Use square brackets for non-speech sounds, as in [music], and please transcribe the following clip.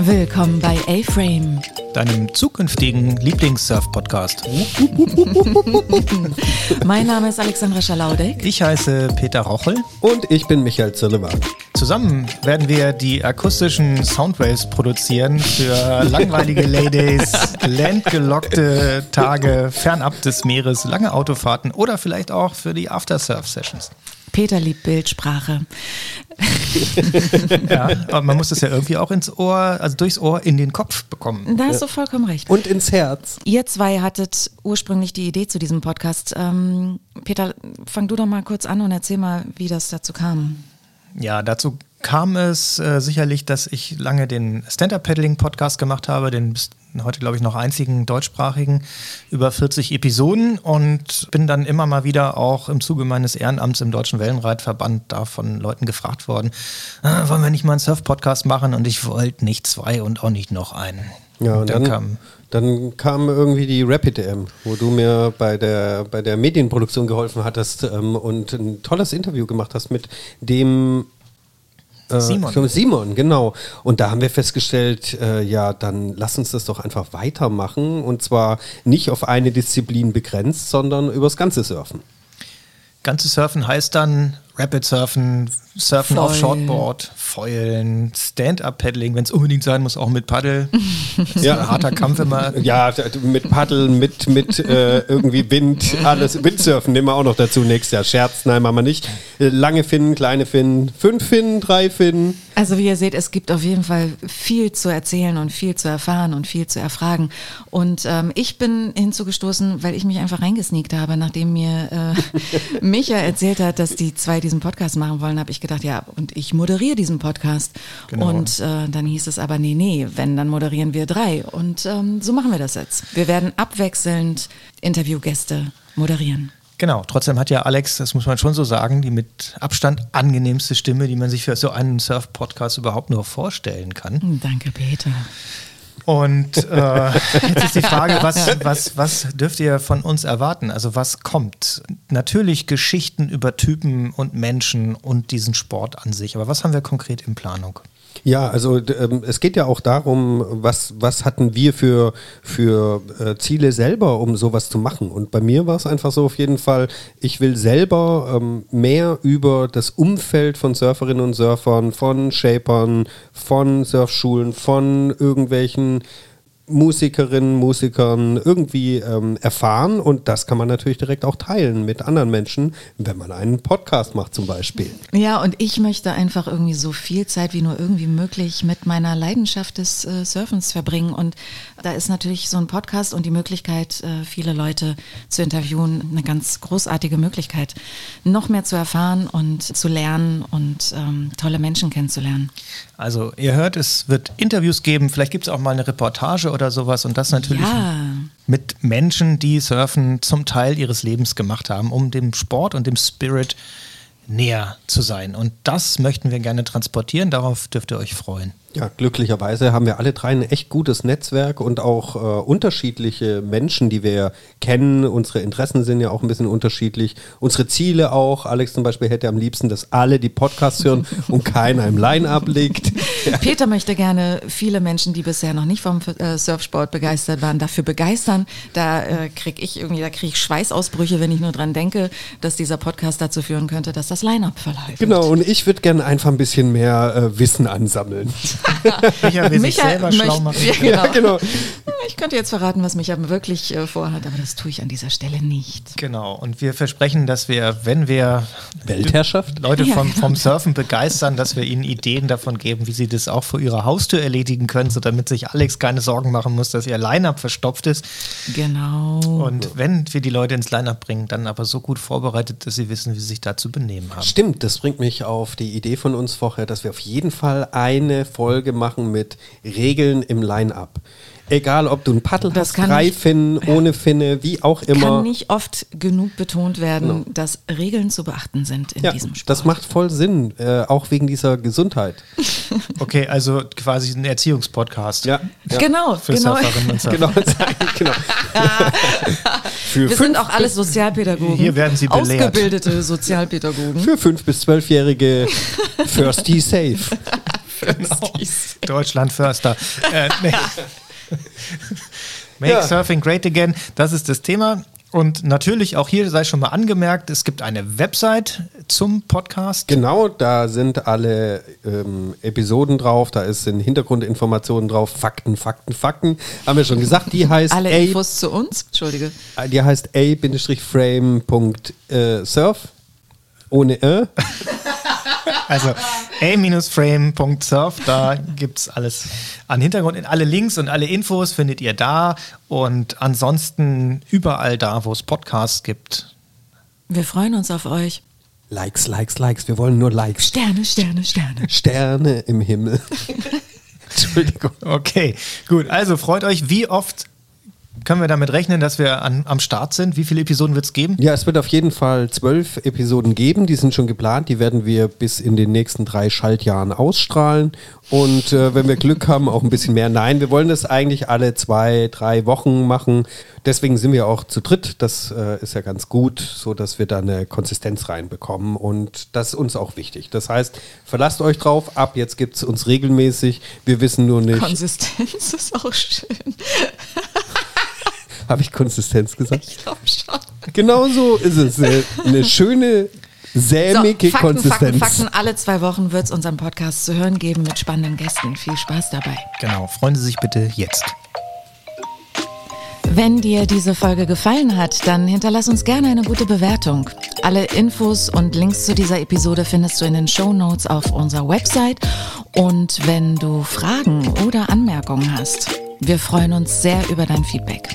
Willkommen bei A-Frame, deinem zukünftigen Lieblingssurf-Podcast. [laughs] mein Name ist Alexandra Schalaudek. Ich heiße Peter Rochel. Und ich bin Michael Zillemann. Zusammen werden wir die akustischen Soundwaves produzieren für langweilige Ladies, [laughs] landgelockte Tage fernab des Meeres, lange Autofahrten oder vielleicht auch für die After-Surf-Sessions. Peter liebt Bildsprache. [laughs] ja, aber man muss das ja irgendwie auch ins Ohr, also durchs Ohr in den Kopf bekommen. Da hast du vollkommen recht. Und ins Herz. Ihr zwei hattet ursprünglich die Idee zu diesem Podcast. Ähm, Peter, fang du doch mal kurz an und erzähl mal, wie das dazu kam. Ja, dazu kam es äh, sicherlich, dass ich lange den Stand-Up-Paddling-Podcast gemacht habe, den heute, glaube ich, noch einzigen deutschsprachigen, über 40 Episoden und bin dann immer mal wieder auch im Zuge meines Ehrenamts im Deutschen Wellenreitverband da von Leuten gefragt worden, ah, wollen wir nicht mal einen Surf-Podcast machen? Und ich wollte nicht zwei und auch nicht noch einen. Ja, und, und dann, dann, kam dann kam irgendwie die Rapid M, wo du mir bei der, bei der Medienproduktion geholfen hattest ähm, und ein tolles Interview gemacht hast mit dem äh, Simon. Simon, genau. Und da haben wir festgestellt, äh, ja, dann lass uns das doch einfach weitermachen. Und zwar nicht auf eine Disziplin begrenzt, sondern übers ganze Surfen. Ganze Surfen heißt dann Rapid Surfen, Surfen Foil. auf Shortboard, Foilen, Stand-Up-Paddling, wenn es unbedingt sein muss, auch mit Paddel. Das [laughs] ist ja. ein harter Kampf immer. Ja, mit Paddeln, mit, mit äh, irgendwie Wind, alles. Windsurfen nehmen wir auch noch dazu nächstes Jahr. Scherz, nein, machen wir nicht. Lange Finnen, kleine Finnen, fünf Finnen, drei Finnen. Also wie ihr seht, es gibt auf jeden Fall viel zu erzählen und viel zu erfahren und viel zu erfragen. Und ähm, ich bin hinzugestoßen, weil ich mich einfach reingesneakt habe, nachdem mir äh, [laughs] Micha erzählt hat, dass die zwei diesen Podcast machen wollen, habe ich gedacht, ja, und ich moderiere diesen Podcast. Genau. Und äh, dann hieß es aber, nee, nee, wenn, dann moderieren wir drei. Und ähm, so machen wir das jetzt. Wir werden abwechselnd Interviewgäste moderieren. Genau, trotzdem hat ja Alex, das muss man schon so sagen, die mit Abstand angenehmste Stimme, die man sich für so einen Surf-Podcast überhaupt nur vorstellen kann. Danke, Peter. Und äh, [laughs] jetzt ist die Frage, was, was, was dürft ihr von uns erwarten? Also was kommt? Natürlich Geschichten über Typen und Menschen und diesen Sport an sich. Aber was haben wir konkret in Planung? Ja, also ähm, es geht ja auch darum, was, was hatten wir für, für äh, Ziele selber, um sowas zu machen. Und bei mir war es einfach so auf jeden Fall, ich will selber ähm, mehr über das Umfeld von Surferinnen und Surfern, von Shapern, von Surfschulen, von irgendwelchen Musikerinnen, Musikern irgendwie ähm, erfahren und das kann man natürlich direkt auch teilen mit anderen Menschen, wenn man einen Podcast macht zum Beispiel. Ja, und ich möchte einfach irgendwie so viel Zeit wie nur irgendwie möglich mit meiner Leidenschaft des äh, Surfens verbringen und da ist natürlich so ein Podcast und die Möglichkeit, äh, viele Leute zu interviewen, eine ganz großartige Möglichkeit, noch mehr zu erfahren und zu lernen und ähm, tolle Menschen kennenzulernen. Also ihr hört, es wird Interviews geben, vielleicht gibt es auch mal eine Reportage oder sowas und das natürlich ja. mit Menschen, die Surfen zum Teil ihres Lebens gemacht haben, um dem Sport und dem Spirit näher zu sein. Und das möchten wir gerne transportieren, darauf dürft ihr euch freuen. Ja, glücklicherweise haben wir alle drei ein echt gutes Netzwerk und auch äh, unterschiedliche Menschen, die wir kennen. Unsere Interessen sind ja auch ein bisschen unterschiedlich. Unsere Ziele auch. Alex zum Beispiel hätte am liebsten, dass alle die Podcasts hören und keiner im Line-Up liegt. Peter möchte gerne viele Menschen, die bisher noch nicht vom äh, Surfsport begeistert waren, dafür begeistern. Da äh, kriege ich irgendwie, da kriege ich Schweißausbrüche, wenn ich nur dran denke, dass dieser Podcast dazu führen könnte, dass das Line-Up verläuft. Genau, und ich würde gerne einfach ein bisschen mehr äh, Wissen ansammeln. Micha [laughs] will sich selber schlau machen. [laughs] Ja, genau. Ja, genau. Ich könnte jetzt verraten, was Micha wirklich äh, vorhat, aber das tue ich an dieser Stelle nicht. Genau, und wir versprechen, dass wir, wenn wir Weltherrschaft? Leute vom, vom Surfen begeistern, dass wir ihnen Ideen davon geben, wie sie das auch vor ihrer Haustür erledigen können, so damit sich Alex keine Sorgen machen muss, dass ihr Line-Up verstopft ist. Genau. Und wenn wir die Leute ins Line-Up bringen, dann aber so gut vorbereitet, dass sie wissen, wie sie sich da zu benehmen haben. Stimmt, das bringt mich auf die Idee von uns vorher, dass wir auf jeden Fall eine Folge machen mit Regeln im Line-Up. Egal, ob du ein Paddel das hast, drei Finnen, ohne Finne, wie auch immer. Kann nicht oft genug betont werden, no. dass Regeln zu beachten sind in ja, diesem Sport. Das macht voll Sinn, äh, auch wegen dieser Gesundheit. [laughs] Okay, also quasi ein Erziehungspodcast. Ja, ja. genau. Für genau. Genau, [laughs] genau. Wir sind auch alles Sozialpädagogen. Hier werden sie belehrt. Ausgebildete Sozialpädagogen. Für fünf bis zwölfjährige [laughs] Firsty Safe. Firsties. Deutschland Förster. Äh, nee. [laughs] Make Ja. Surfing Great Again, das ist das Thema. Und natürlich auch hier sei schon mal angemerkt, es gibt eine Website zum Podcast. Genau, da sind alle ähm, Episoden drauf, da ist sind Hintergrundinformationen drauf, Fakten, Fakten, Fakten. Haben wir schon gesagt, die heißt Alle A- Infos zu uns. Entschuldige. die heißt a-frame.surf ohne Ö. [laughs] Also a-frame.surf, da gibt es alles an Hintergrund. Alle Links und alle Infos findet ihr da. Und ansonsten überall da, wo es Podcasts gibt. Wir freuen uns auf euch. Likes, Likes, Likes. Wir wollen nur Likes. Sterne, Sterne, Sterne. Sterne im Himmel. [laughs] Entschuldigung. Okay, gut. Also freut euch. Wie oft können wir damit rechnen, dass wir an, am Start sind? Wie viele Episoden wird es geben? Ja, es wird auf jeden Fall zwölf Episoden geben. Die sind schon geplant. Die werden wir bis in den nächsten drei Schaltjahren ausstrahlen. Und äh, wenn wir Glück haben, auch ein bisschen mehr. Nein, wir wollen das eigentlich alle zwei, drei Wochen machen. Deswegen sind wir auch zu dritt. Das äh, ist ja ganz gut, so dass wir da eine Konsistenz reinbekommen. Und das ist uns auch wichtig. Das heißt, verlasst euch drauf. Ab jetzt gibt es uns regelmäßig. Wir wissen nur nicht. Konsistenz [laughs] ist auch schön. [laughs] Habe ich Konsistenz gesagt? Ich glaube schon. Genau so ist es. Eine, eine schöne, sämige Fakten, Konsistenz. Fakten, Fakten. Alle zwei Wochen wird es unseren Podcast zu hören geben mit spannenden Gästen. Viel Spaß dabei. Genau, freuen Sie sich bitte jetzt. Wenn dir diese Folge gefallen hat, dann hinterlass uns gerne eine gute Bewertung. Alle Infos und Links zu dieser Episode findest du in den Show Notes auf unserer Website. Und wenn du Fragen oder Anmerkungen hast, wir freuen uns sehr über dein Feedback.